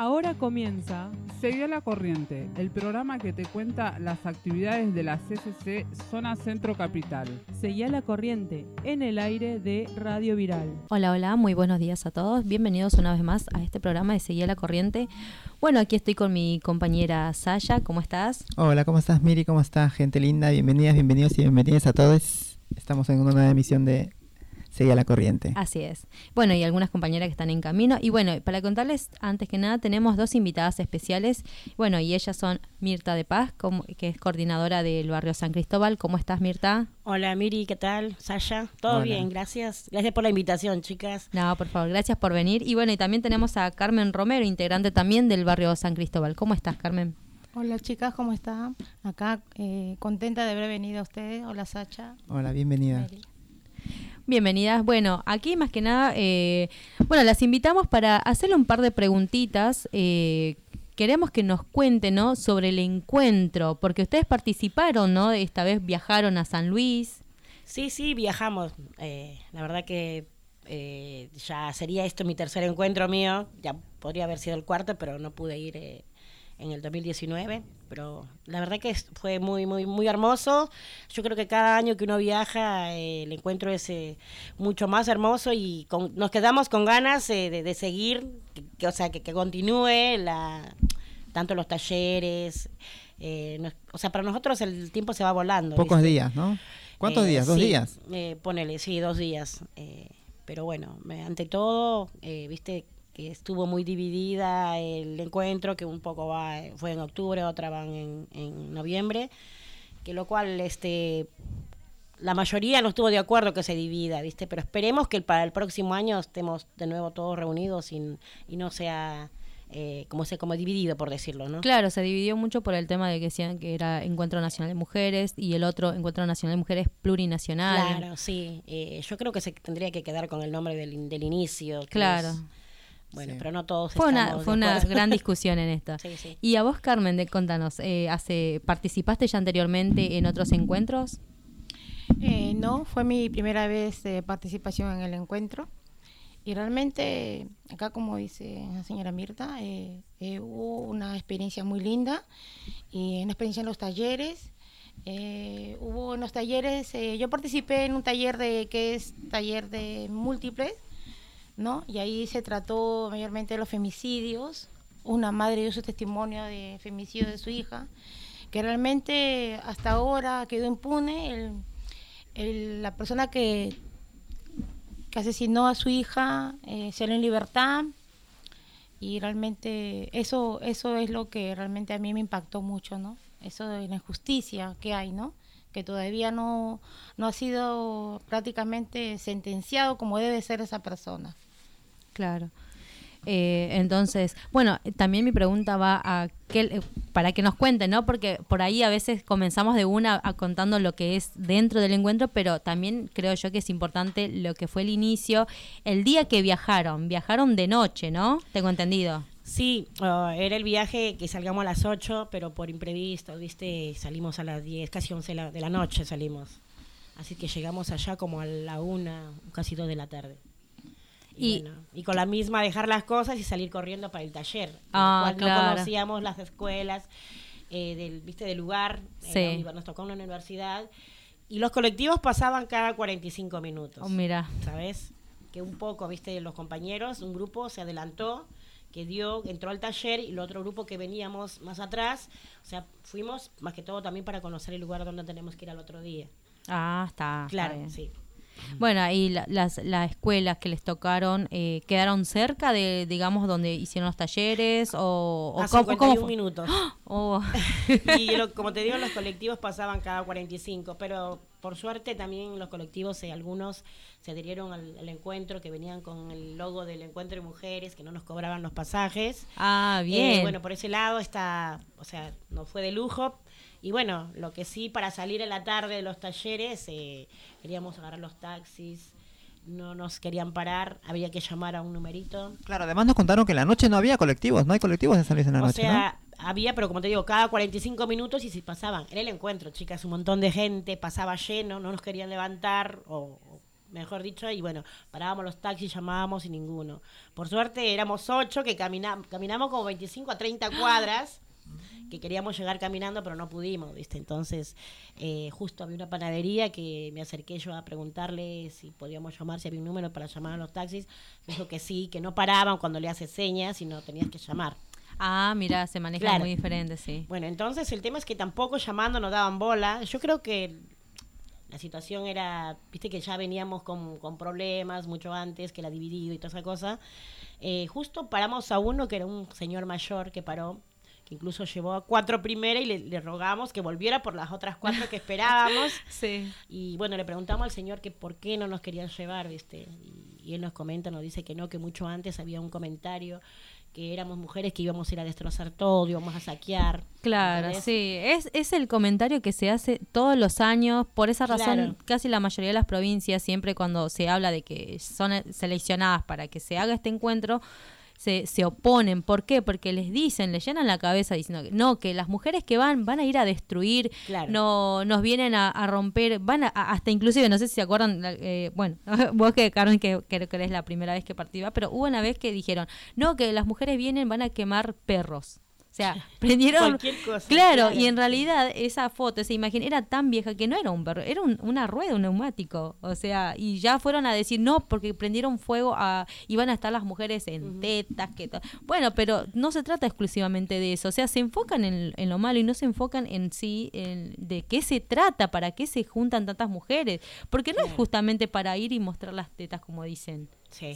Ahora comienza Seguí a la corriente, el programa que te cuenta las actividades de la CCC Zona Centro Capital. Seguí a la corriente en el aire de Radio Viral. Hola, hola, muy buenos días a todos. Bienvenidos una vez más a este programa de Seguí a la corriente. Bueno, aquí estoy con mi compañera Saya. ¿Cómo estás? Hola, ¿cómo estás, Miri? ¿Cómo estás, gente linda? Bienvenidas, bienvenidos y bienvenidas a todos. Estamos en una nueva emisión de seguía la corriente. Así es. Bueno, y algunas compañeras que están en camino. Y bueno, para contarles, antes que nada, tenemos dos invitadas especiales. Bueno, y ellas son Mirta de Paz, que es coordinadora del barrio San Cristóbal. ¿Cómo estás, Mirta? Hola, Miri, ¿qué tal? Sasha, todo bien, gracias. Gracias por la invitación, chicas. No, por favor, gracias por venir. Y bueno, y también tenemos a Carmen Romero, integrante también del barrio San Cristóbal. ¿Cómo estás, Carmen? Hola chicas, ¿cómo están? Acá eh, contenta de haber venido a ustedes. Hola Sacha. Hola, bienvenida. Bienvenidas. Bueno, aquí más que nada, eh, bueno, las invitamos para hacerle un par de preguntitas. Eh, queremos que nos cuenten, ¿no? Sobre el encuentro, porque ustedes participaron, ¿no? Esta vez viajaron a San Luis. Sí, sí, viajamos. Eh, la verdad que ya sería esto mi tercer encuentro mío. Ya podría haber sido el cuarto, pero no pude ir en el 2019, pero la verdad que fue muy, muy, muy hermoso. Yo creo que cada año que uno viaja, eh, el encuentro es eh, mucho más hermoso y nos quedamos con ganas eh, de, seguir, que, o sea, que, continúe la, tanto los talleres. o sea, para nosotros el tiempo se va volando. Pocos días, ¿no? ¿Cuántos días? ¿Dos días? ponele, sí, dos días. pero bueno, ante todo, viste estuvo muy dividida el encuentro, que un poco va, fue en octubre, otra van en, en noviembre, que lo cual este la mayoría no estuvo de acuerdo que se divida, ¿viste? Pero esperemos que para el próximo año estemos de nuevo todos reunidos y, y no sea eh, como se como dividido por decirlo, ¿no? Claro, se dividió mucho por el tema de que decían que era Encuentro Nacional de Mujeres y el otro Encuentro Nacional de Mujeres plurinacional. Claro, sí. Eh, yo creo que se tendría que quedar con el nombre del, del inicio. Claro. Bueno, pero no todos fue una Fue una gran discusión en esto. Y a vos, Carmen, de, contanos, eh, hace, ¿participaste ya anteriormente en otros encuentros? Eh, no, fue mi primera vez de participación en el encuentro. Y realmente, acá como dice la señora Mirta, eh, hubo una experiencia muy linda y una experiencia en los talleres. hubo en los talleres, yo participé en un taller de que es taller de múltiples ¿no? Y ahí se trató mayormente de los femicidios. Una madre dio su testimonio de femicidio de su hija, que realmente hasta ahora quedó impune. la persona que, que asesinó a su hija eh, salió en libertad y realmente eso eso es lo que realmente a mí me impactó mucho, ¿no? Eso de la injusticia que hay, ¿no? Que todavía no, no ha sido prácticamente sentenciado como debe ser esa persona. Claro. Eh, entonces, bueno, también mi pregunta va a que, para que nos cuenten, ¿no? Porque por ahí a veces comenzamos de una a contando lo que es dentro del encuentro, pero también creo yo que es importante lo que fue el inicio, el día que viajaron, viajaron de noche, ¿no? Tengo entendido. Sí, uh, era el viaje que salgamos a las 8, pero por imprevisto, ¿viste? Salimos a las 10, casi 11 de la noche salimos. Así que llegamos allá como a la 1, casi 2 de la tarde. Y, y, con la misma dejar las cosas y salir corriendo para el taller. Ah, no conocíamos las escuelas eh, del, ¿viste? del lugar. Sí. nos tocó una universidad. Y los colectivos pasaban cada 45 minutos. Oh, mira. ¿Sabes? Que un poco, ¿viste? Los compañeros, un grupo se adelantó, que dio, entró al taller y el otro grupo que veníamos más atrás. O sea, fuimos más que todo también para conocer el lugar donde tenemos que ir al otro día. Ah, está. Claro, sí. Bueno, y las, las escuelas que les tocaron eh, quedaron cerca de, digamos, donde hicieron los talleres o, o a 51 minutos. Oh. y como te digo, los colectivos pasaban cada 45, pero por suerte también los colectivos, eh, algunos se adhirieron al, encuentro, que venían con el logo del encuentro de mujeres, que no nos cobraban los pasajes. Ah, bien. Eh, bueno, por ese lado está, o sea, no fue de lujo, y bueno, lo que sí, para salir en la tarde de los talleres, eh, queríamos agarrar los taxis, no nos querían parar, había que llamar a un numerito. Claro, además nos contaron que en la noche no había colectivos, no hay colectivos de San Luis en la noche. O sea, había, pero como te digo, cada 45 minutos y si pasaban. Era el encuentro, chicas, un montón de gente, pasaba lleno, no nos querían levantar o, mejor dicho, y bueno, parábamos los taxis, llamábamos y ninguno. Por suerte éramos ocho que caminamos, caminamos como 25 a 30 cuadras que queríamos llegar caminando, pero no pudimos, ¿viste? Entonces, eh, justo había una panadería que me acerqué yo a preguntarle si podíamos llamar, si había un número para llamar a los taxis. Dijo que sí, que no paraban cuando le hace señas, sino tenías que llamar. Ah, mira, se maneja Claro. muy diferente, sí. Bueno, entonces el tema es que tampoco llamando nos daban bola. Yo creo que la situación era, viste que ya veníamos con, con problemas mucho antes, que la dividido y toda esa cosa. Eh, justo paramos a uno que era un señor mayor que paró, incluso llevó a cuatro primera y le, le rogamos que volviera por las otras cuatro que esperábamos. Sí. Y bueno, le preguntamos al señor que por qué no nos querían llevar, ¿viste? Y, y él nos comenta, nos dice que no, que mucho antes había un comentario que éramos mujeres que íbamos a ir a destrozar todo, íbamos a saquear. Claro, ¿entendés? sí. Es, es el comentario que se hace todos los años. Por esa razón, Claro. casi la mayoría de las provincias, siempre cuando se habla de que son seleccionadas para que se haga este encuentro, se, se oponen. ¿Por qué? Porque les dicen, les llenan la cabeza diciendo que no, que las mujeres que van van a ir a destruir, Claro. no nos vienen a, a romper, van a, hasta inclusive, no sé si se acuerdan, eh, bueno, vos que Carmen, que creo que eres la primera vez que participa, pero hubo una vez que dijeron, no, que las mujeres vienen, van a quemar perros. O sea, prendieron... Cualquier cosa, Claro, claro. y en realidad esa foto, esa imagen era tan vieja que no era un perro, era un- una rueda, un neumático. O sea, y ya fueron a decir no, porque prendieron fuego a, iban a estar las mujeres en tetas, que Bueno, pero no se trata exclusivamente de eso. O sea, se enfocan en, en lo malo y no se enfocan en sí, en de qué se trata, para qué se juntan tantas mujeres. Porque no es justamente para ir y mostrar las tetas, como dicen. Sí.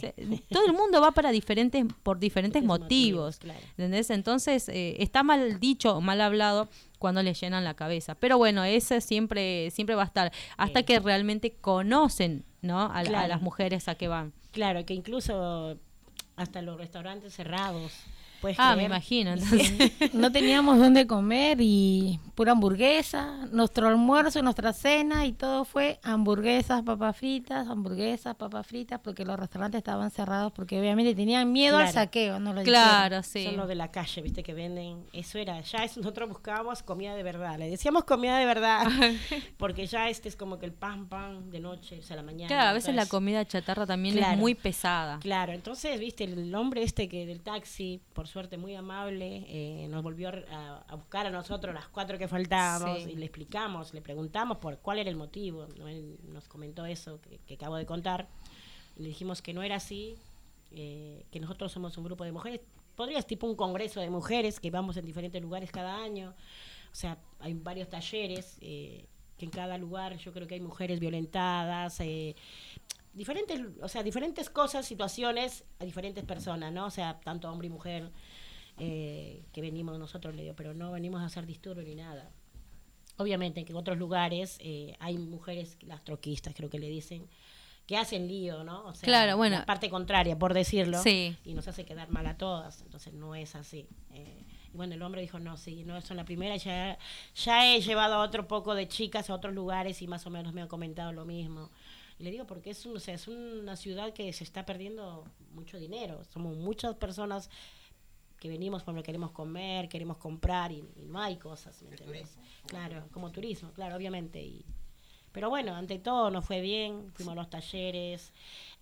Todo el mundo va para diferentes, por diferentes motivos. motivos, claro. ¿Entendés? Entonces, eh, está mal dicho o mal hablado cuando le llenan la cabeza. Pero bueno, ese siempre, siempre va a estar. Hasta Sí. que realmente conocen, ¿no? A, a Claro. las mujeres a que van. Claro, que incluso hasta los restaurantes cerrados. ¿Puedes Ah, me imagino. Entonces, No teníamos dónde comer y pura hamburguesa. Nuestro almuerzo, nuestra cena y todo fue hamburguesas, papas fritas, hamburguesas, papas fritas, porque los restaurantes estaban cerrados porque obviamente tenían miedo al saqueo. No lo claro, sí. Son los de la calle, viste, que venden. Eso era, ya es, nosotros buscábamos comida de verdad. Le decíamos comida de verdad, porque ya este es como que el pan, pan de noche, o sea, la mañana. Claro, a veces la comida chatarra también es muy pesada. Claro, entonces, viste, el hombre este que del taxi, por suerte muy amable, eh, nos volvió a, a buscar a nosotros, las cuatro que faltábamos, Sí. y le explicamos, le preguntamos por cuál era el motivo. ¿no? Él nos comentó eso que, que acabo de contar. Y le dijimos que no era así, eh, que nosotros somos un grupo de mujeres. Podrías tipo un congreso de mujeres que vamos en diferentes lugares cada año. O sea, hay varios talleres eh, que en cada lugar yo creo que hay mujeres violentadas, eh, diferentes, o sea, diferentes cosas, situaciones a diferentes personas, ¿no? O sea, tanto hombre y mujer eh, que venimos nosotros, le digo, pero no venimos a hacer disturbio ni nada. Obviamente que en otros lugares eh, hay mujeres, las troquistas creo que le dicen, que hacen lío, ¿no? O sea, Claro, bueno. La parte contraria, por decirlo. Sí. Y nos hace quedar mal a todas. Entonces no es así. Eh, y bueno, el hombre dijo, no, sí, no son la primera. Ya, ya he llevado a otro poco de chicas a otros lugares y más o menos me han comentado lo mismo. Y le digo, porque es, un, o sea, es una ciudad que se está perdiendo mucho dinero. Somos muchas personas que venimos porque queremos comer, queremos comprar y, y no hay cosas, ¿me entiendes? Claro, como turismo, claro, obviamente. Y, pero bueno, ante todo nos fue bien, fuimos a los talleres,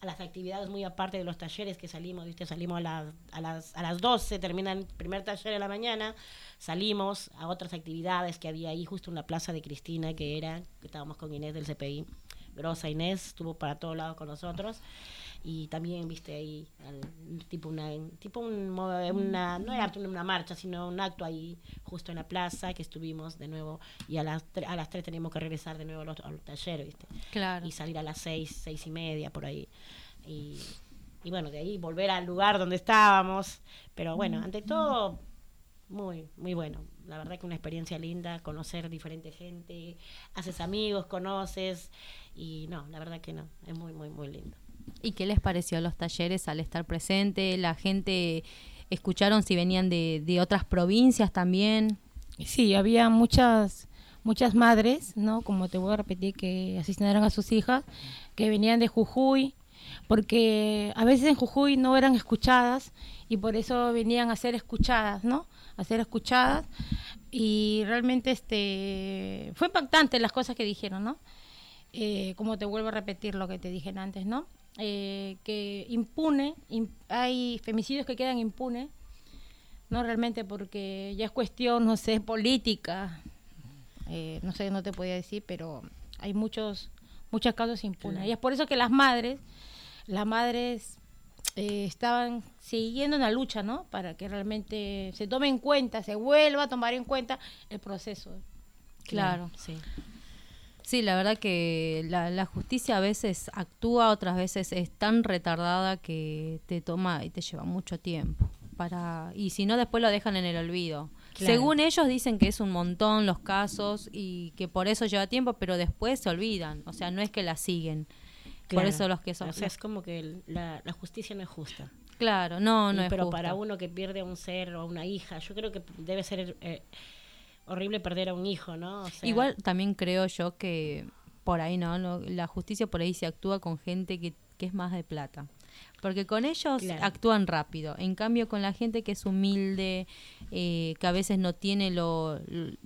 a las actividades muy aparte de los talleres que salimos, ¿viste? Salimos a, las a, las, a las 12, termina el primer taller de la mañana, salimos a otras actividades que había ahí justo en la plaza de Cristina, que era, que estábamos con Inés del CPI. Grosa Inés estuvo para todos lados con nosotros y también viste ahí al- tipo una tipo un una no era una marcha sino un acto ahí justo en la plaza que estuvimos de nuevo y a las a las tres teníamos que regresar de nuevo a los, a los talleres viste Claro. y salir a las seis seis y media por ahí y, y bueno de ahí volver al lugar donde estábamos pero bueno ante todo muy, muy bueno. La verdad que una experiencia linda, conocer diferente gente, haces amigos, conoces y no, la verdad que no, es muy, muy, muy lindo. ¿Y qué les pareció los talleres al estar presente? ¿La gente escucharon si venían de, de otras provincias también? Sí, había muchas muchas madres, ¿no? Como te voy a repetir que asesinaron a sus hijas, que venían de Jujuy, porque a veces en Jujuy no eran escuchadas y por eso venían a ser escuchadas, ¿no? A ser escuchadas y realmente este fue impactante las cosas que dijeron, ¿no? Eh, como te vuelvo a repetir lo que te dije antes, ¿no? Eh, que impune, im- hay femicidios que quedan impunes, no realmente porque ya es cuestión, no sé, política, eh, no sé, no te podía decir, pero hay muchos, muchos casos impunes. Y es por eso que las madres, las madres eh, estaban siguiendo una lucha, ¿no? Para que realmente se tome en cuenta, se vuelva a tomar en cuenta el proceso. Claro. Sí. Sí, la verdad que la, la justicia a veces actúa, otras veces es tan retardada que te toma y te lleva mucho tiempo. para Y si no, después lo dejan en el olvido. Claro. Según ellos dicen que es un montón los casos y que por eso lleva tiempo, pero después se olvidan. O sea, no es que la siguen. Por eso los que son... O sea, es como que el- la, la justicia no es justa. Claro, no, no Y es pero justo. para uno que pierde a un ser o a una hija, yo creo que debe ser eh, horrible perder a un hijo, ¿no? O sea, Igual también creo yo que por ahí no, la justicia por ahí se actúa con gente que, que es más de plata. Porque con ellos Claro. actúan rápido. En cambio, con la gente que es humilde, eh, que a veces no tiene lo, el-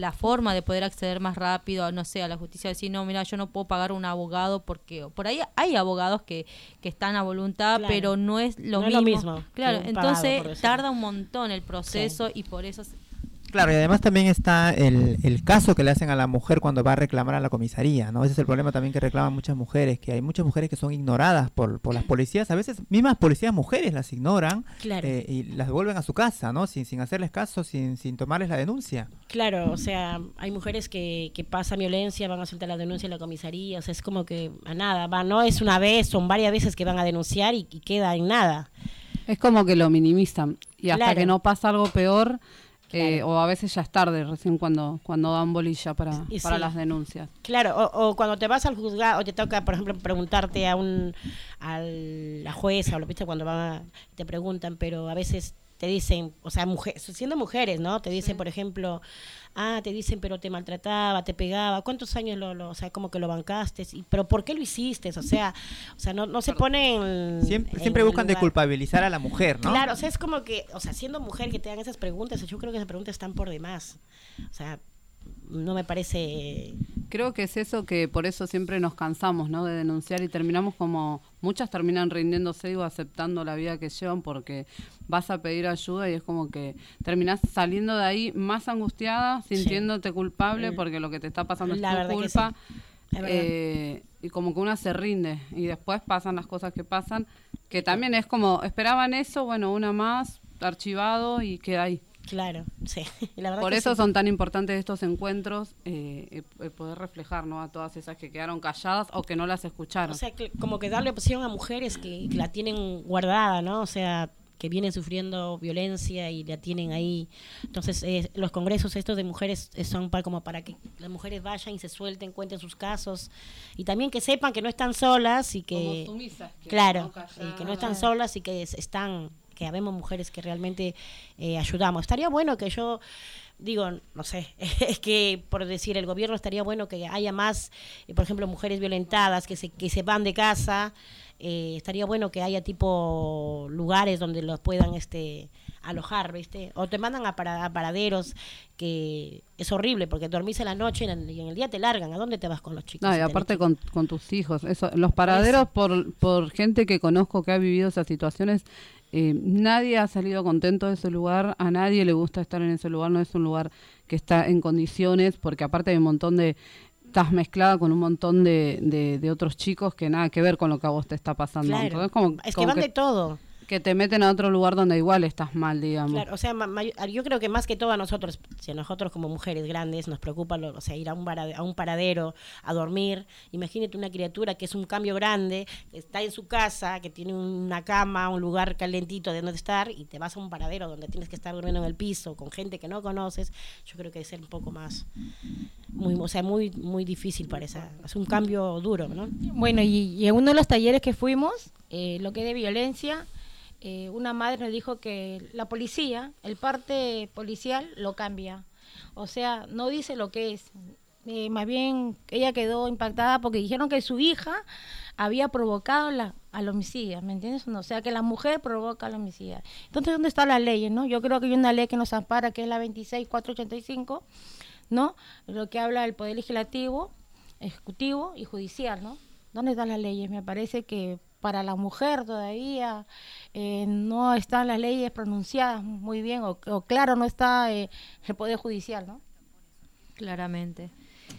la forma de poder acceder más rápido, no sé, a la justicia, decir, no, mira, yo no puedo pagar un abogado porque por ahí hay abogados que, que están a voluntad, Claro. pero no es lo No es mismo. lo mismo Claro, pagado, entonces tarda un montón el proceso y por eso... Claro, y además también está el, el caso que le hacen a la mujer cuando va a reclamar a la comisaría, ¿no? Ese es el problema también que reclaman muchas mujeres, que hay muchas mujeres que son ignoradas por, por las policías, a veces mismas policías mujeres las ignoran Claro. eh, y las devuelven a su casa, ¿no? Sin, sin hacerles caso, sin, sin tomarles la denuncia. Claro, o sea, hay mujeres que, que pasan violencia, van a soltar la denuncia en la comisaría, o sea, es como que a nada, va, no es una vez, son varias veces que van a denunciar y, y queda en nada. Es como que lo minimizan y hasta Claro. que no pasa algo peor, eh, Claro. o a veces ya es tarde, recién cuando, cuando dan bolilla para, Y para sí. las denuncias. Claro, o, o cuando te vas al juzgado o te toca, por ejemplo, preguntarte a un a la jueza o lo viste cuando van a- te preguntan, pero a veces te dicen, o sea, mujer, siendo mujeres, ¿no? Te dicen, por ejemplo, ah, te dicen, pero te maltrataba, te pegaba, ¿cuántos años lo, lo o sea, como que lo bancaste? Y, pero ¿por qué lo hiciste? O sea, o sea, no, no se ponen Siempre, en siempre buscan de culpabilizar a la mujer, ¿no? Claro, o sea, es como que, o sea, siendo mujer que te hagan esas preguntas, yo creo que esas preguntas están por demás. O sea, no me parece Creo que es eso que por eso siempre nos cansamos, ¿no? De denunciar y terminamos como muchas terminan rindiéndose o aceptando la vida que llevan porque vas a pedir ayuda y es como que terminás saliendo de ahí más angustiada, sintiéndote culpable Mm. porque lo que te está pasando La es tu culpa. sí. Eh, y como que una se rinde y después pasan las cosas que pasan, que también es como esperaban eso, bueno, una más, archivado y queda ahí. Claro, sí. La verdad Por que eso sí. son tan importantes estos encuentros, eh, eh, eh, poder reflejar ¿no? a todas esas que quedaron calladas o que no las escucharon. O sea, que- como que darle opción a mujeres que, que la tienen guardada, ¿no? O sea, que vienen sufriendo violencia y la tienen ahí. Entonces, eh, los congresos estos de mujeres eh, son para, como para que las mujeres vayan y se suelten, cuenten sus casos y también que sepan que no están solas y que... Como sumisas, que claro, no y que no están solas y que es- están, que habemos mujeres que realmente eh, ayudamos. Estaría bueno que yo digo, no sé, es que por decir el gobierno estaría bueno que haya más, eh, por ejemplo, mujeres violentadas que se, que se van de casa, eh, estaría bueno que haya tipo lugares donde los puedan este alojar, ¿viste? O te mandan a, para- a paraderos que es horrible porque dormís en la noche y en el, y en el día te largan. ¿A dónde te vas con los chicos? No, y aparte con, con tus hijos. Eso, los paraderos, por, por gente que conozco que ha vivido esas situaciones, eh, nadie ha salido contento de ese lugar, a nadie le gusta estar en ese lugar, no es un lugar que está en condiciones, porque aparte hay un montón de... Estás mezclada con un montón de, de, de otros chicos que nada que ver con lo que a vos te está pasando. Claro. Entonces, como, es que van de todo. Que te meten a otro lugar donde igual estás mal, digamos. Claro, o sea, yo creo que más que todo a nosotros, si a nosotros como mujeres grandes nos preocupa, lo- o sea, ir a un, a un paradero a dormir, imagínate una criatura que es un cambio grande, que está en su casa, que tiene una cama, un lugar calentito de donde estar, y te vas a un paradero donde tienes que estar durmiendo en el piso con gente que no conoces, yo creo que debe ser un poco más, muy, o sea, muy, muy difícil para esa, es un cambio duro, ¿no? Bueno, y, y en uno de los talleres que fuimos, eh, lo que es de violencia, eh, una madre nos dijo que la policía, el parte policial, lo cambia. O sea, no dice lo que es. Eh, más bien, ella quedó impactada porque dijeron que su hija había provocado la, al homicidio, ¿me entiendes? o sea, que la mujer provoca al homicidio. Entonces, ¿dónde está la ley? ¿no? Yo creo que hay una ley que nos ampara, que es la 26485, ¿no? Lo que habla del Poder Legislativo, ejecutivo y judicial, ¿no? ¿Dónde están las leyes? Me parece que para la mujer todavía eh, no están las leyes pronunciadas muy bien o, o claro no está eh, el poder judicial, ¿no? Claramente.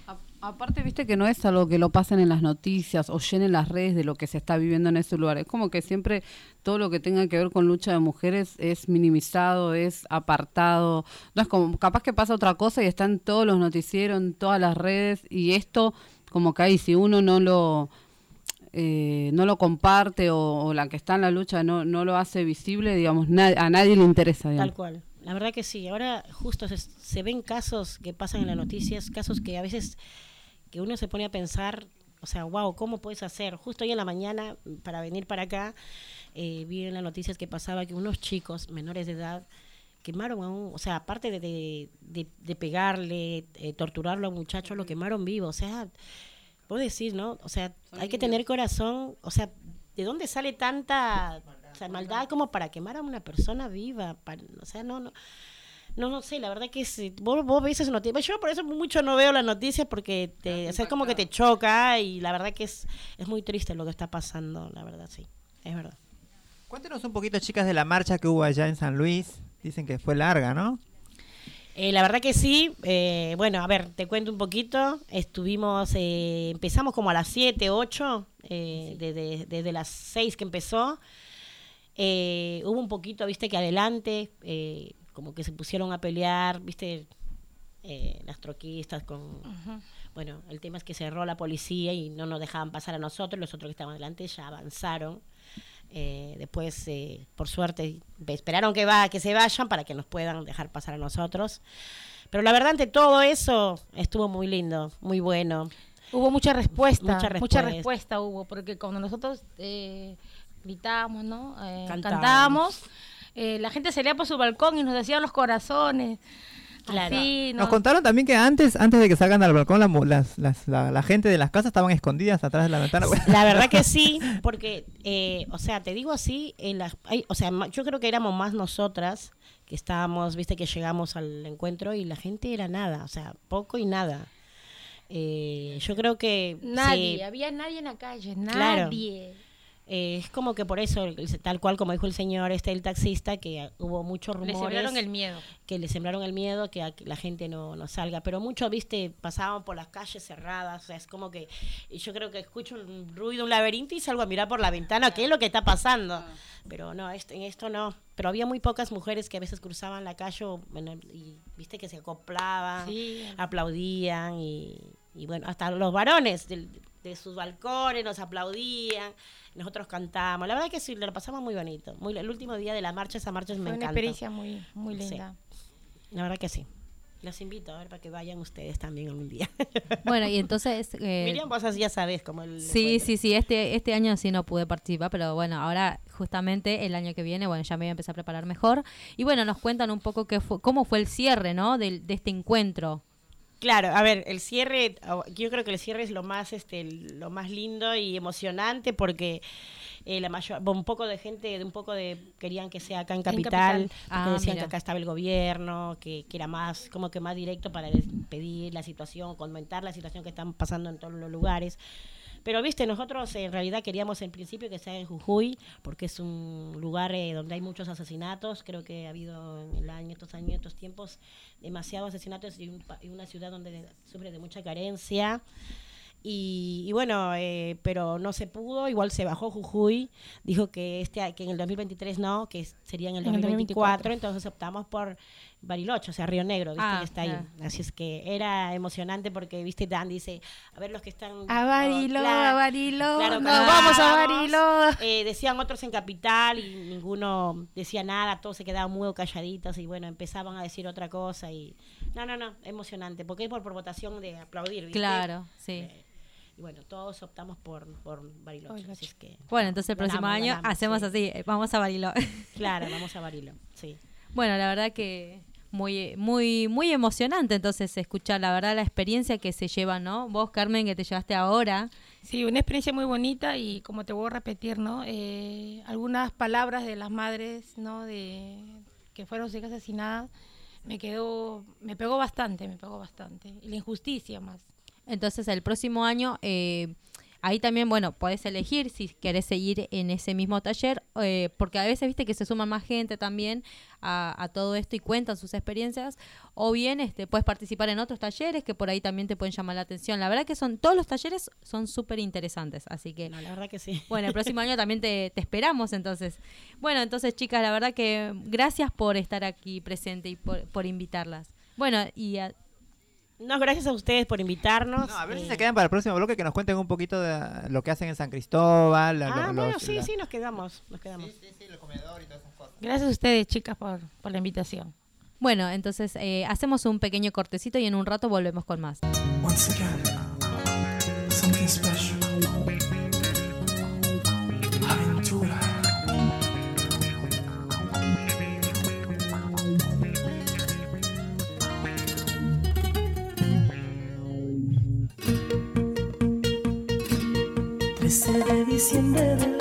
A- Aparte, viste que no es algo que lo pasen en las noticias o llenen las redes de lo que se está viviendo en ese lugar. Es como que siempre todo lo que tenga que ver con lucha de mujeres es minimizado, es apartado. No es como, capaz que pasa otra cosa y está en todos los noticieros, en todas las redes, y esto, como que ahí, si uno no lo. eh, no lo comparte o, o la que está en la lucha no, no lo hace visible, digamos, na- a nadie le interesa. Tal cual. La verdad que sí. Ahora justo se, se ven casos que pasan en las noticias, casos que a veces que uno se pone a pensar, o sea, wow, ¿cómo puedes hacer? Justo hoy en la mañana, para venir para acá, eh, vi en las noticias que pasaba que unos chicos menores de edad quemaron a un, o sea, aparte de, de, de- de pegarle, eh, torturarlo a un muchacho, lo quemaron vivo. O sea, puedo decir, ¿no? O sea, hay que tener corazón, o sea, ¿de dónde sale tanta o sea, maldad como para quemar a una persona viva? Para- o sea, no, no. No, no sé, la verdad que si vos, vos ves esas noticias, yo por eso mucho no veo las noticias porque te, o sea, es como que te choca y la verdad que es, es muy triste lo que está pasando, la verdad, sí, es verdad. Cuéntenos un poquito, chicas, de la marcha que hubo allá en San Luis. Dicen que fue larga, ¿no? Eh, la verdad que sí. eh, bueno, a ver, te cuento un poquito. Estuvimos, eh, empezamos como a las 7, 8, eh, desde, desde las 6 que empezó. Eh, hubo un poquito, viste, que adelante, eh, como que se pusieron a pelear, viste, eh, las troquistas con... Bueno, el tema es que cerró la policía y no nos dejaban pasar a nosotros, los otros que estaban adelante ya avanzaron. Eh, después, eh, por suerte, esperaron que, va, que se vayan para que nos puedan dejar pasar a nosotros. Pero la verdad, ante todo eso, estuvo muy lindo, muy bueno. Hubo mucha respuesta, Mucha mucha respuesta. respuesta, hubo, porque cuando nosotros eh, gritábamos, ¿no? Eh, Cantábamos. cantábamos, eh, la gente salía por su balcón y nos decían los corazones. Claro. Así, Nos ¿no? contaron también que antes, antes de que salgan al balcón, la, mu- las, las- la, la gente de las casas estaban escondidas atrás de la ventana. La verdad que sí, porque, eh, o sea, te digo así, en las, hay- o sea, yo creo que éramos más nosotras que estábamos, viste, que llegamos al encuentro y la gente era nada, o sea, poco y nada. Eh, yo creo que Nadie, sí, había nadie en la calle, Claro. Eh, es como que por eso, tal cual como dijo el señor, este el taxista, que hubo muchos Le rumores sembraron el miedo. que le sembraron el miedo que a- que la gente no, no salga. Pero muchos, viste, pasaban por las calles cerradas. O sea, es como que yo creo que escucho un ruido, un laberinto y salgo a mirar por la ventana qué es lo que está pasando. Pero no, esto, en esto no. Pero había muy pocas mujeres que a veces cruzaban la calle y viste que se acoplaban, Sí. aplaudían y, y bueno, hasta los varones del- de, sus balcones nos aplaudían. Nosotros cantábamos. La verdad que sí, lo pasamos muy bonito. Muy, el último día de la marcha, esa marcha me Fue una experiencia muy, muy Sí. linda. La verdad que sí. Los invito a ver para que vayan ustedes también algún día. Bueno, y entonces... eh, Miriam, vos así ya sabés cómo el Sí, encuentro. sí, sí, este, este año sí no pude participar, pero bueno, ahora justamente el año que viene, bueno, ya me voy a empezar a preparar mejor. Y bueno, nos cuentan un poco qué fue, cómo fue el cierre, ¿no? Del- de, este encuentro. Claro, a ver, el cierre, oh, yo creo que el cierre es lo más, este, lo más lindo y emocionante porque eh, la mayor, un poco de gente, de un poco de querían que sea acá en capital, Capital. porque Ah, decían mira. que acá estaba el gobierno, que, que era más, como que más directo para pedir la situación, comentar la situación que están pasando en todos los lugares. Pero viste, nosotros en realidad queríamos en principio que sea en Jujuy, porque es un lugar eh, donde hay muchos asesinatos. Creo que ha habido en el año, estos años, estos tiempos, demasiados asesinatos y, un y una ciudad donde sufre de mucha carencia. Y, y bueno, eh, pero no se pudo, igual se bajó Jujuy, dijo que este que en el 2023 no, que sería en el En el 2024, 2024. entonces optamos por Bariloche, o sea, Río Negro, ¿viste? Ah, que está ahí. Así es que era emocionante porque, viste, Dan dice, a ver los que están... A Bariloche, claro, a Bariloche, claro, nos cuando vamos a Bariloche. eh, decían otros en Capital y ninguno decía nada, todos se quedaban muy calladitos y bueno, empezaban a decir otra cosa y... No, no, no, emocionante, porque es por, por votación de aplaudir, ¿viste? Claro, sí. Eh, y bueno, todos optamos por, por Bariloche, Bariloche. así es que... Bueno, entonces el próximo ganamos, año ganamos, hacemos sí. así, eh, vamos a Bariloche. Claro, vamos a Bariloche, sí. Bueno, la verdad que muy muy muy emocionante entonces escuchar la verdad la experiencia que se lleva, ¿no? Vos Carmen que te llevaste ahora. Sí, una experiencia muy bonita y como te voy a repetir, ¿no? Eh, algunas palabras de las madres, ¿no? De que fueron sus hijas asesinadas, me quedó, me pegó bastante, me pegó bastante. Y la injusticia más. Entonces el próximo año eh, Ahí también, bueno, podés elegir si querés seguir en ese mismo taller, eh, porque a veces viste que se suma más gente también a, todo esto y cuentan sus experiencias, o bien este, puedes participar en otros talleres que por ahí también te pueden llamar la atención. La verdad que son todos los talleres son súper interesantes, así que... la verdad que sí. Bueno, el próximo año también te, esperamos entonces. Bueno, entonces chicas, la verdad que gracias por estar aquí presente y por, por invitarlas. Bueno, y a, no, gracias a ustedes por invitarnos. a ver si se eh, quedan para el próximo bloque que nos cuenten un poquito de lo que hacen en San Cristóbal. Ah, bueno, sí, sí, nos quedamos, nos quedamos. Sí, sí, sí, el comedor y todas esas cosas. Gracias a ustedes, chicas, por, por la invitación. Bueno, entonces eh, hacemos un pequeño cortecito y en un rato volvemos con más. Once again, de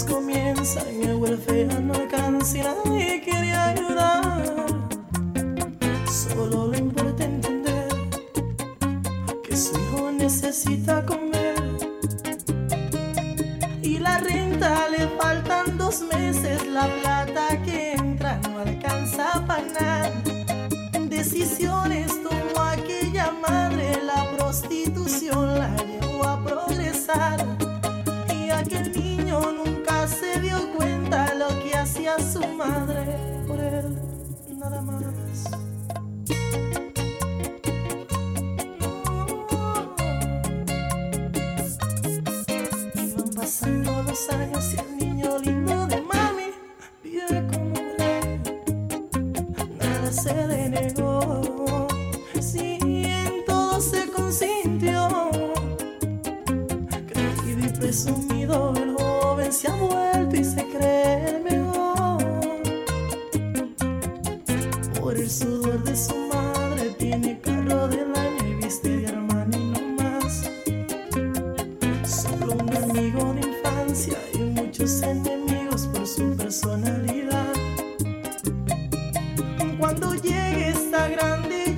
comienzan y vuelve a no alcanzar. Asesino con su descripción. La madre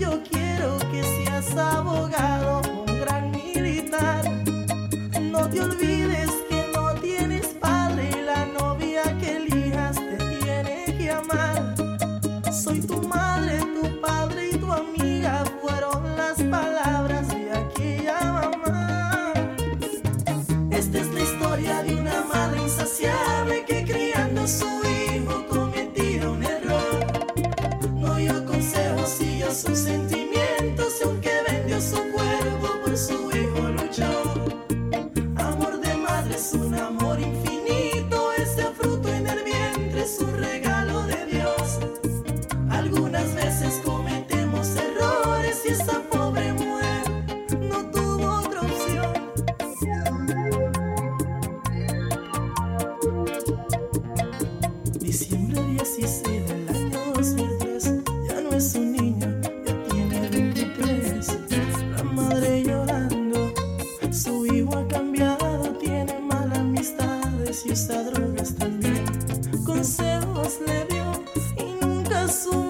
no lo abraço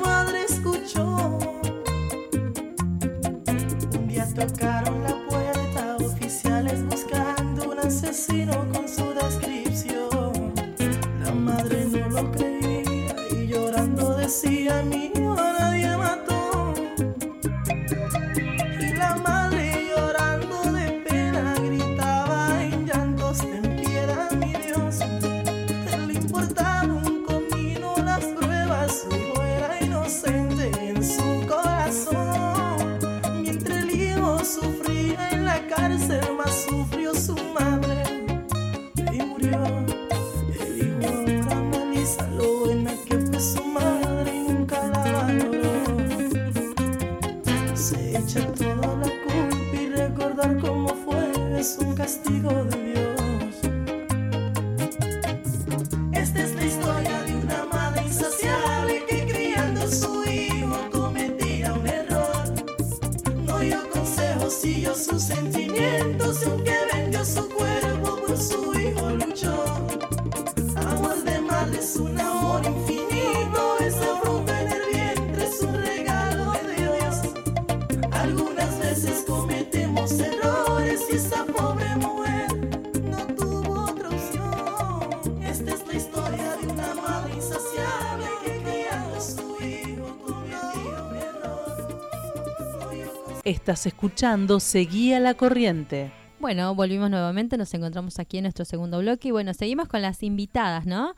Estás escuchando Seguía la Corriente. Bueno, volvimos nuevamente, nos encontramos aquí en nuestro segundo bloque y bueno, seguimos con las invitadas, ¿no?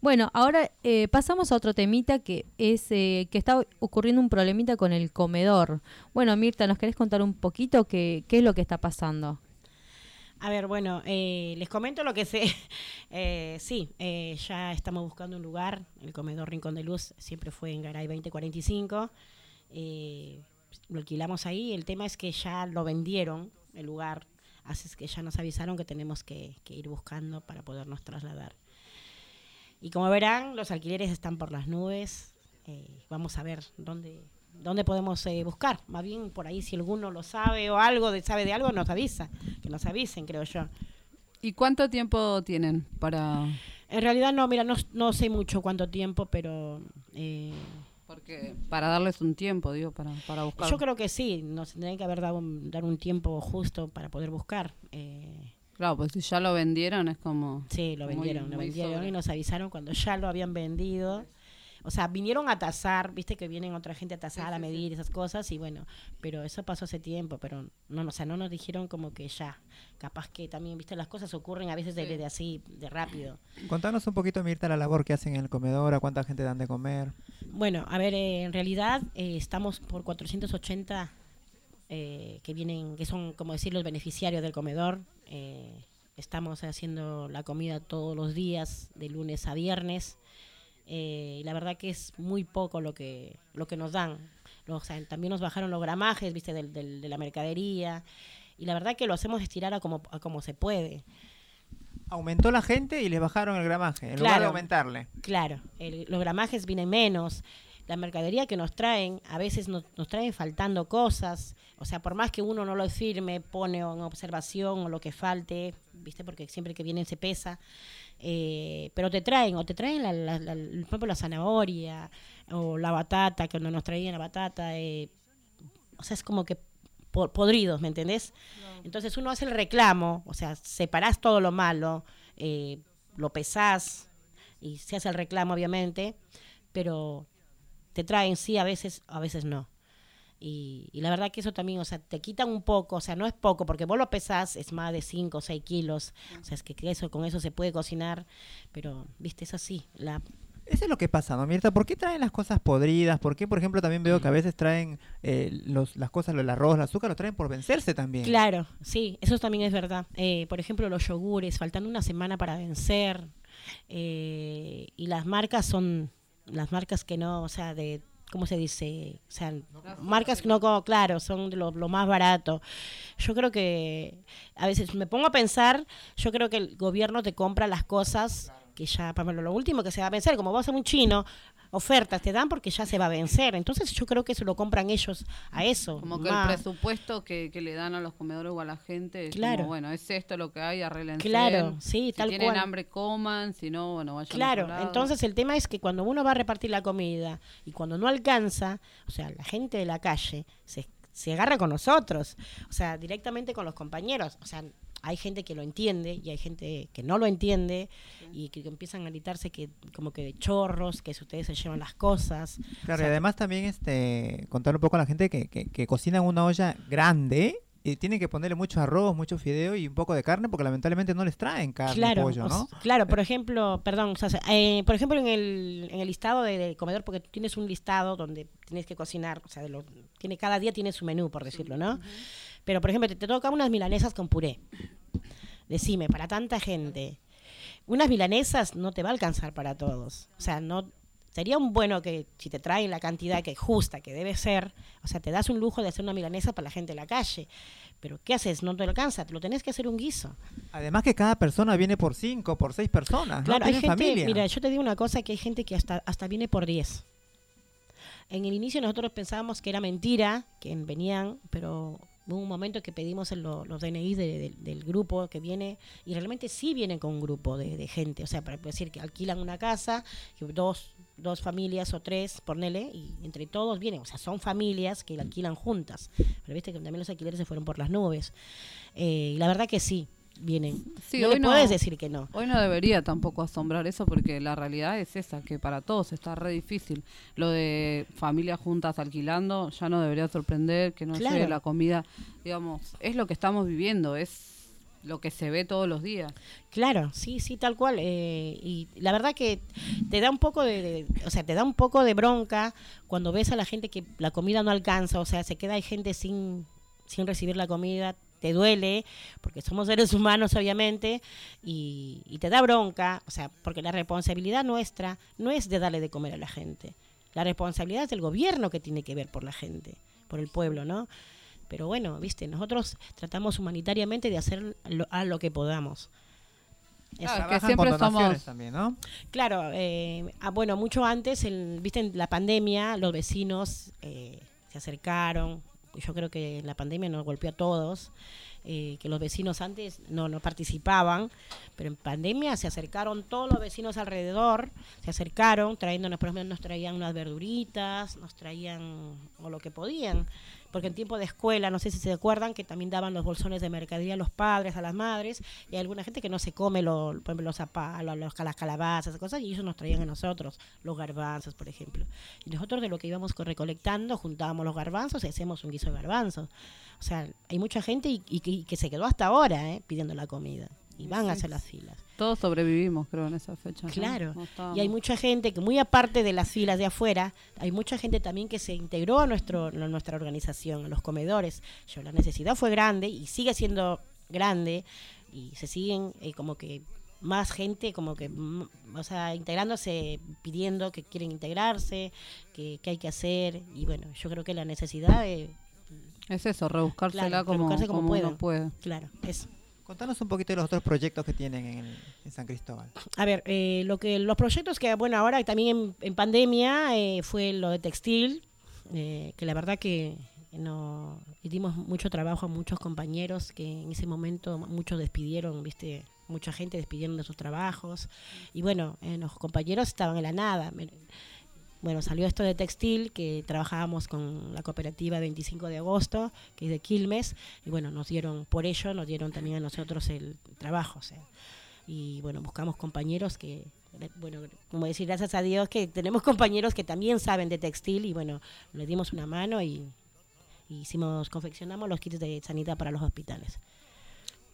Bueno, ahora eh, pasamos a otro temita que es eh, que está ocurriendo un problemita con el comedor. Bueno, Mirta, ¿nos querés contar un poquito qué, qué es lo que está pasando? A ver, bueno, eh, les comento lo que sé. Eh, sí, eh, ya estamos buscando un lugar. El comedor Rincón de Luz siempre fue en Garay 2045. Lo alquilamos ahí. El tema es que ya lo vendieron, el lugar. Así es que ya nos avisaron que tenemos que, que ir buscando para podernos trasladar. Y como verán, los alquileres están por las nubes. Eh, vamos a ver dónde, dónde podemos eh, buscar. Más bien por ahí, si alguno lo sabe o algo, de, sabe de algo, nos avisa. Que nos avisen, creo yo. ¿Y cuánto tiempo tienen para...? En realidad no, mira, no, no sé mucho cuánto tiempo, pero eh, Porque para darles un tiempo, digo, para, para buscar. yo creo que sí, nos tendrían que haber dado un, dar un tiempo justo para poder buscar. Eh, Claro, pues si ya lo vendieron es como... sí, lo Muy- vendieron, lo muy vendieron sobre. y nos avisaron cuando ya lo habían vendido. O sea, vinieron a tasar, viste que vienen otra gente a tasar, a medir esas cosas y bueno, pero eso pasó hace tiempo, pero no, o sea, no nos dijeron como que ya. Capaz que también, viste, las cosas ocurren a veces de, de así, de rápido. Contanos un poquito, Mirta, la labor que hacen en el comedor, a cuánta gente dan de comer. Bueno, a ver, eh, en realidad eh, estamos por 480 eh, que vienen, que son, como decir, los beneficiarios del comedor. Eh, estamos haciendo la comida todos los días, de lunes a viernes. Eh, y la verdad que es muy poco lo que, lo que nos dan. Lo- o sea, también nos bajaron los gramajes, viste, del, del- de la mercadería. Y la verdad que lo hacemos estirar a como, a como se puede. Aumentó la gente y les bajaron el gramaje, en lugar de aumentarle. Claro, el- los gramajes vienen menos. La mercadería que nos traen, a veces nos, nos traen faltando cosas. O sea, por más que uno no lo firme, pone en observación o lo que falte, ¿viste? Porque siempre que vienen se pesa. Eh, pero te traen, o te traen, la, la, la- por ejemplo, la zanahoria o la batata, que no nos traían la batata. eh, o sea, es como que po- podridos, ¿me entendés? Entonces uno hace el reclamo, o sea, separás todo lo malo, eh, lo pesás y se hace el reclamo, obviamente, pero te traen sí, a veces, a veces no. Y, y la verdad que eso también, o sea, te quitan un poco, o sea, no es poco, porque vos lo pesás, es más de 5 o 6 kilos, o sea, es que eso, con eso se puede cocinar, pero, viste, es así, la, Eso es lo que pasa, ¿no, Mirta? ¿Por qué traen las cosas podridas? ¿Por qué, por ejemplo, también veo que a veces traen eh, los, las cosas, el arroz, el azúcar, lo traen por vencerse también? Claro, sí, eso también es verdad. Eh, por ejemplo, los yogures, faltando una semana para vencer. eh, y las marcas son las marcas que no, o sea, de, ¿cómo se dice? O sea, marcas que no, como, claro, son lo, lo más barato. Yo creo que, a veces me pongo a pensar, yo creo que el gobierno te compra las cosas que ya, ejemplo, lo último que se va a vencer, como vos a un chino, ofertas te dan porque ya se va a vencer. Entonces yo creo que se lo compran ellos a eso. Como que más. el presupuesto que, que le dan a los comedores o a la gente es Claro. como, bueno, es esto lo que hay, arreglense. Claro, sí, si tal tienen cual. hambre, coman, si no, bueno, vayan a Claro, entonces el tema es que cuando uno va a repartir la comida y cuando no alcanza, o sea, la gente de la calle se, se agarra con nosotros, o sea, directamente con los compañeros, o sea, hay gente que lo entiende y hay gente que no lo entiende y que, que empiezan a gritarse que como que de chorros, que si ustedes se llevan las cosas. Claro, O sea, y además también este, contar un poco a la gente que, que, que cocinan una olla grande y tienen que ponerle mucho arroz, mucho fideo y un poco de carne porque lamentablemente no les traen carne, Claro, pollo, ¿no? claro, por ejemplo, perdón, o sea, eh, por ejemplo en el, en el listado de, de comedor, porque tú tienes un listado donde tienes que cocinar, o sea, de lo, tiene cada día tiene su menú, por decirlo, ¿no? Pero, por ejemplo, te, te toca unas milanesas con puré. Decime, para tanta gente, unas milanesas no te va a alcanzar para todos. O sea, no sería un bueno que si te traen la cantidad que justa, que debe ser, o sea, te das un lujo de hacer una milanesa para la gente de la calle. Pero ¿qué haces? No te alcanza, te lo tenés que hacer un guiso. Además que cada persona viene por cinco, por seis personas. Claro, ¿no? hay gente, familia. mira, yo te digo una cosa, que hay gente que hasta, hasta viene por 10. En el inicio nosotros pensábamos que era mentira, que venían, pero hubo un momento que pedimos el- lo- los DNI de- de- del grupo que viene, y realmente sí vienen con un grupo de, gente, o sea, para decir que alquilan una casa, dos, dos familias o tres, ponele, y entre todos vienen, o sea, son familias que la alquilan juntas, pero viste que también los alquileres se fueron por las nubes. Eh, y la verdad que sí, vienen. Sí, no hoy le no- puedes decir que no. Hoy no debería tampoco asombrar eso porque la realidad es esa, que para todos está re difícil. Lo de familias juntas alquilando ya no debería sorprender, que no Claro. llegue la comida, digamos, es lo que estamos viviendo, es lo que se ve todos los días. Claro, sí, sí, tal cual. eh, y la verdad que te da un poco de, de- o sea, te da un poco de bronca cuando ves a la gente que la comida no alcanza, o sea, se queda hay gente sin, sin recibir la comida, te duele, porque somos seres humanos, obviamente, y, y te da bronca, o sea, porque la responsabilidad nuestra no es de darle de comer a la gente. La responsabilidad es del gobierno que tiene que ver por la gente, por el pueblo, ¿no? Pero bueno, viste, nosotros tratamos humanitariamente de hacer lo, a lo que podamos. Eso. Claro, que siempre somos- también, ¿no? Claro, eh, ah, bueno, mucho antes, el, viste, en la pandemia, los vecinos eh, se acercaron. Yo creo que la pandemia nos golpeó a todos, eh, que los vecinos antes no, no participaban, pero en pandemia se acercaron todos los vecinos alrededor, se acercaron, trayéndonos, por ejemplo, nos traían unas verduritas, nos traían o lo que podían, porque en tiempo de escuela, no sé si se acuerdan, que también daban los bolsones de mercadería a los padres, a las madres, y hay alguna gente que no se come, lo, por ejemplo, los zapatos, los, las calabazas, cosas, y ellos nos traían a nosotros, los garbanzos, por ejemplo. Y nosotros de lo que íbamos co- recolectando, juntábamos los garbanzos y hacíamos un guiso de garbanzos. O sea, hay mucha gente y, y y que se quedó hasta ahora eh, pidiendo la comida. Y van a Sí. hacer las filas. Todos sobrevivimos, creo, en esa fecha. Claro. No Y hay mucha gente que, muy aparte de las filas de afuera, hay mucha gente también que se integró a, nuestro, a nuestra organización, a los comedores. Yo, la necesidad fue grande y sigue siendo grande y se siguen eh, como que más gente como que mm, o sea integrándose pidiendo que quieren integrarse que, que hay que hacer y bueno yo creo que la necesidad de Es eso, rebuscársela Claro, como, rebuscarse como como uno puede. claro eso Contanos un poquito de los otros proyectos que tienen en, San Cristóbal. A ver, eh, lo que los proyectos que, bueno, ahora también en, pandemia eh, fue lo de textil, eh, que la verdad que no dimos mucho trabajo a muchos compañeros que en ese momento muchos despidieron, viste, mucha gente despidieron de sus trabajos y bueno, eh, los compañeros estaban en la nada. Bueno, salió esto de textil, que trabajábamos con la cooperativa 25 de agosto, que es de Quilmes, y bueno, nos dieron, por ello, nos dieron también a nosotros el trabajo, o sea, y bueno, buscamos compañeros que, bueno, como decir, gracias a Dios que tenemos compañeros que también saben de textil y bueno, le dimos una mano y, y hicimos, confeccionamos los kits de sanidad para los hospitales.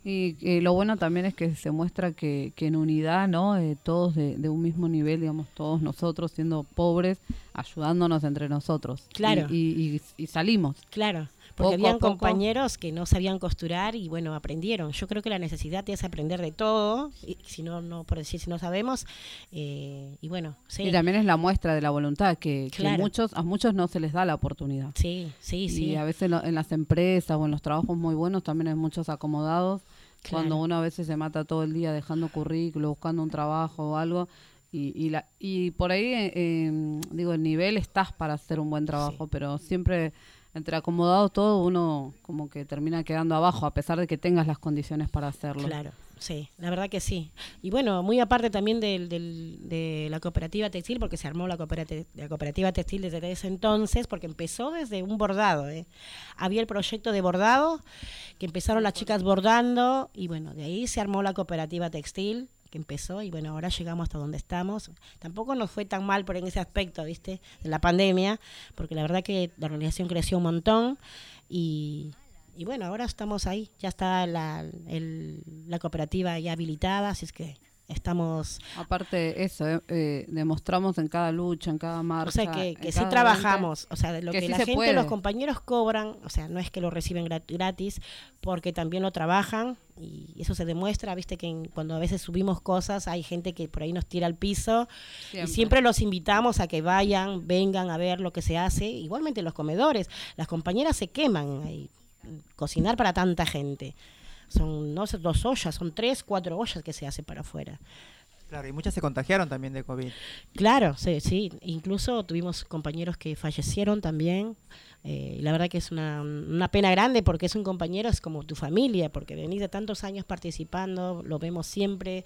Y eh, lo bueno también es que se muestra que, que en unidad, ¿no? Eh, todos de, de un mismo nivel, digamos, todos nosotros siendo pobres, ayudándonos entre nosotros. Claro. Y, y- y- y salimos. Claro, porque Poco habían poco. compañeros que no sabían costurar y bueno, aprendieron. Yo creo que la necesidad es aprender de todo, y si no, no por decir si no sabemos, eh, y bueno, sí, Y también es la muestra de la voluntad, que, muchos, a muchos no se les da la oportunidad. sí, sí, sí. Y a veces en las empresas o en los trabajos muy buenos también hay muchos acomodados. Claro. Cuando uno a veces se mata todo el día dejando currículo, buscando un trabajo o algo. Y, y, la, y por ahí, eh, eh, digo, el nivel estás para hacer un buen trabajo, pero siempre entre acomodados todo uno como que termina quedando abajo, a pesar de que tengas las condiciones para hacerlo. Claro, sí, la verdad que sí. Y bueno, muy aparte también del, de la cooperativa textil, porque se armó la cooperativa, la cooperativa textil desde ese entonces, porque empezó desde un bordado. ¿eh? Había el proyecto de bordado, que empezaron las chicas bordando, y bueno, de ahí se armó la cooperativa textil que empezó y bueno, ahora llegamos hasta donde estamos. Tampoco nos fue tan mal por en ese aspecto, ¿viste? De la pandemia, porque la verdad que la organización creció un montón y, y bueno, ahora estamos ahí, ya está la, el- la cooperativa ya habilitada, así es que estamos Aparte eso, eh, eh, demostramos en cada lucha, en cada marcha. o sea que, que sí trabajamos, o sea, de lo que que, sí la gente, puede. los compañeros cobran, o sea, no es que lo reciben grat- gratis, porque también lo trabajan y eso se demuestra, viste que en- cuando a veces subimos cosas hay gente que por ahí nos tira al piso Siempre. y siempre los invitamos a que vayan, vengan a ver lo que se hace, igualmente los comedores, las compañeras se queman ahí, cocinar para tanta gente. Son no sé, dos ollas, son tres, cuatro ollas que se hace para afuera. Claro, y muchas se contagiaron también de COVID. Claro, sí, sí. Incluso tuvimos compañeros que fallecieron también. Eh, y la verdad que es una, una pena grande porque es un compañero, es como tu familia, porque venís de tantos años participando, lo vemos siempre.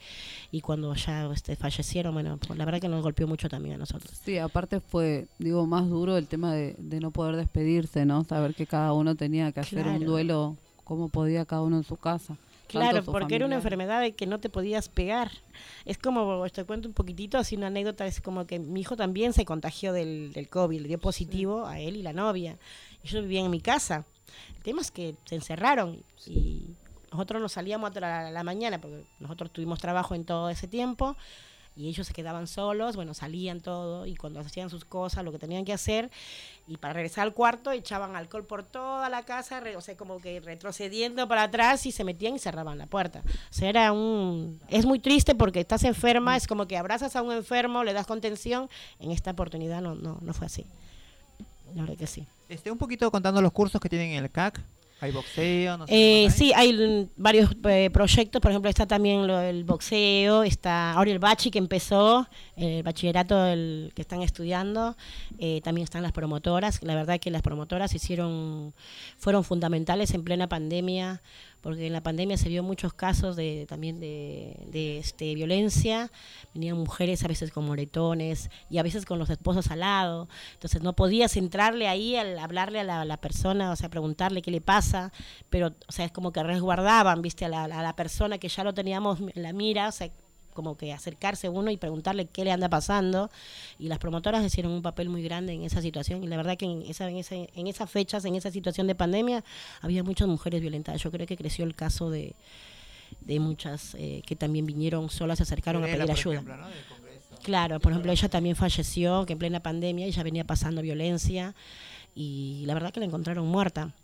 Y cuando ya este, fallecieron, bueno, pues la verdad que nos golpeó mucho también a nosotros. Sí, aparte fue, digo, más duro el tema de, de no poder despedirse, ¿no? Saber que cada uno tenía que hacer un duelo como podía cada uno en su casa. Claro, porque era una enfermedad de que no te podías pegar. Es como, te cuento un poquitito, así una anécdota, es como que mi hijo también se contagió del, del COVID, le dio positivo a él y la novia. Y yo vivía en mi casa. El tema es que se encerraron y nosotros nos salíamos a la, la mañana porque nosotros tuvimos trabajo en todo ese tiempo y ellos se quedaban solos, bueno, salían todo y cuando hacían sus cosas, lo que tenían que hacer, y para regresar al cuarto echaban alcohol por toda la casa, re- o sea, como que retrocediendo para atrás y se metían y cerraban la puerta. O sea, era un... Es muy triste porque estás enferma, es como que abrazas a un enfermo, le das contención, en esta oportunidad no, no, no fue así. La verdad que sí. Este, un poquito contando los cursos que tienen en el CAC. Hay boxeo, no sé. Eh, hay. sí, hay mm, varios eh, proyectos, por ejemplo, está también lo, el boxeo, está ahora el bachi que empezó, el bachillerato el, que están estudiando, eh, también están las promotoras, la verdad que las promotoras hicieron, fueron fundamentales en plena pandemia, porque en la pandemia se vio muchos casos de también de, de, este, violencia, venían mujeres a veces con moretones y a veces con los esposos al lado, entonces no podías entrarle ahí al hablarle a la, a la persona, o sea, preguntarle qué le pasa, pero, o sea, es como que resguardaban, viste, a la, a la persona que ya lo teníamos en la mira, o sea, como que acercarse uno y preguntarle qué le anda pasando y las promotoras hicieron un papel muy grande en esa situación y la verdad que en, esa, en, ese, en esas fechas, en esa situación de pandemia, había muchas mujeres violentadas. Yo creo que creció el caso de, de muchas eh, que también vinieron solas, se acercaron a pedir ayuda. Claro, por ejemplo, ella también falleció, que en plena pandemia ella venía pasando violencia y la verdad que la encontraron muerta.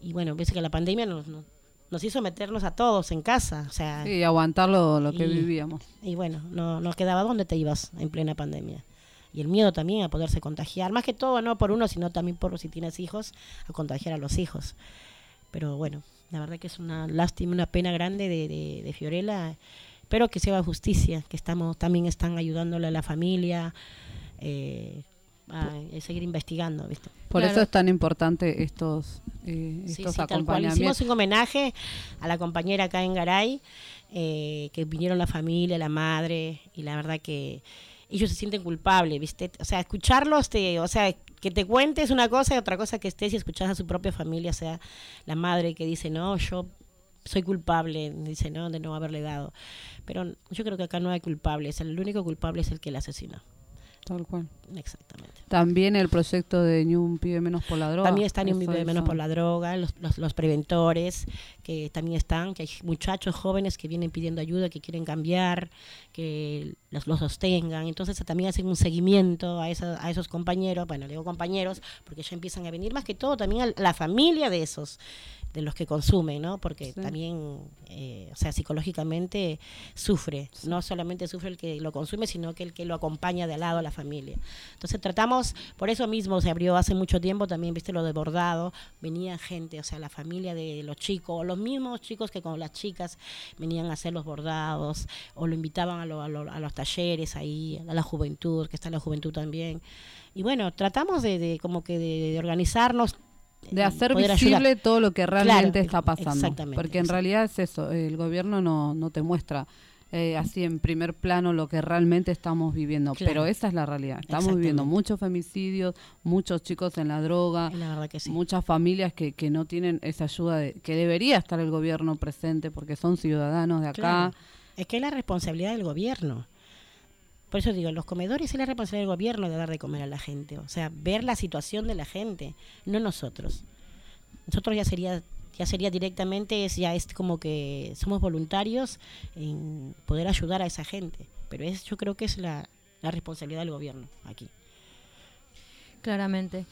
Y bueno, ves que la pandemia nos, nos, nos hizo meternos a todos en casa, o sea, Sí, aguantar lo, lo que Y- vivíamos. y bueno, no, no quedaba dónde te ibas en plena pandemia. Y el miedo también a poderse contagiar, más que todo no por uno, sino también por si tienes hijos, a contagiar a los hijos. Pero bueno, la verdad que es una lástima, una pena grande de, de, de Fiorella. Espero que se haga justicia, que estamos también están ayudándole a la familia eh, a, a seguir investigando, ¿viste? Por Claro. eso es tan importante estos, eh, estos sí, acompañamientos. Hicimos un homenaje a la compañera acá en Garay, eh, que vinieron la familia, la madre, y la verdad que ellos se sienten culpables, ¿viste? O sea, escucharlos, te, o sea, que te cuentes una cosa y otra cosa que estés y escuchas a su propia familia, o sea, la madre que dice, no, yo soy culpable, dice, no, de no haberle dado. Pero yo creo que acá no hay culpables, el único culpable es el que la asesinó. Tal cual. Exactamente. También el proyecto de Ni un pibe menos por la droga. También están en Eso Vive menos por la droga, los, los, los preventores, que también están, que hay muchachos jóvenes que vienen pidiendo ayuda, que quieren cambiar, que los, los sostengan. Entonces también hacen un seguimiento a, esa, a esos compañeros, bueno, le digo compañeros, porque ya empiezan a venir más que todo también a la familia de esos, de los que consumen, ¿no? Porque Sí. también, eh, o sea, psicológicamente sufre. No solamente sufre el que lo consume, sino que el que lo acompaña de al lado a la familia. Entonces tratamos, por eso mismo se abrió hace mucho tiempo también, viste, lo de bordado, venía gente, o sea, la familia de los chicos, o los mismos chicos que con las chicas venían a hacer los bordados, o lo invitaban a, lo- a lo- a los talleres ahí, a la juventud, que está la juventud también. Y bueno, tratamos de, de como que de, de organizarnos. de y hacer visible ayudar. todo lo que realmente Claro, está pasando. exactamente, Porque en realidad es eso, el gobierno no, no te muestra eh, así en primer plano lo que realmente estamos viviendo, Claro. pero esa es la realidad. Estamos viviendo muchos femicidios, muchos chicos en la droga, La verdad que sí. muchas familias que, que no tienen esa ayuda de, que debería estar el gobierno presente porque son ciudadanos de acá. Claro. Es que es la responsabilidad del gobierno. Por eso digo, los comedores es la responsabilidad del gobierno de dar de comer a la gente. O sea, ver la situación de la gente, no nosotros. Nosotros ya sería ya sería directamente, es ya es como que somos voluntarios en poder ayudar a esa gente. Pero es, yo creo que es la, la responsabilidad del gobierno aquí. Claramente.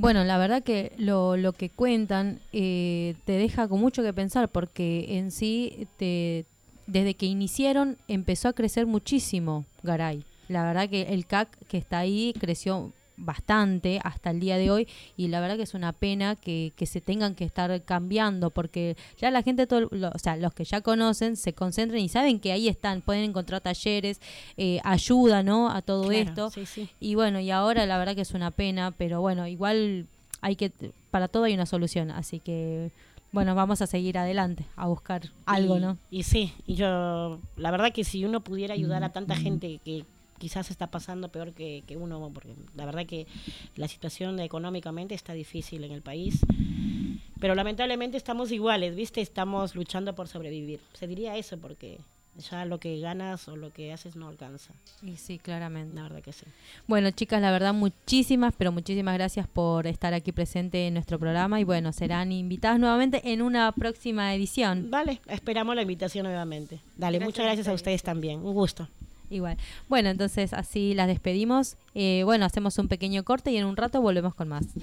Bueno, la verdad que lo, lo que cuentan eh, te deja con mucho que pensar porque en sí, te, desde que iniciaron, empezó a crecer muchísimo Garay. La verdad que el CAC que está ahí creció bastante hasta el día de hoy y la verdad que es una pena que, que se tengan que estar cambiando porque ya la gente, todo, lo- o sea, los que ya conocen se concentran y saben que ahí están, pueden encontrar talleres, eh, ayuda, ¿no? A todo Claro, esto. sí, sí. Y bueno, y ahora la verdad que es una pena, pero bueno, igual hay que, para todo hay una solución, así que bueno, vamos a seguir adelante, a buscar algo, y, ¿no? Y sí, y yo, la verdad que si uno pudiera ayudar a tanta gente que quizás está pasando peor que, que uno, porque la verdad que la situación económicamente está difícil en el país, pero lamentablemente estamos iguales, ¿viste? Estamos luchando por sobrevivir. Se diría eso porque ya lo que ganas o lo que haces no alcanza, Y sí, claramente. la verdad que sí. Bueno, chicas, la verdad, muchísimas, pero muchísimas gracias por estar aquí presente en nuestro programa y bueno, serán invitadas nuevamente en una próxima edición. Vale, esperamos la invitación nuevamente. Dale, muchas gracias a ustedes también, un gusto. Igual. Bueno, entonces así las despedimos. Eh, bueno, hacemos un pequeño corte y en un rato volvemos con más.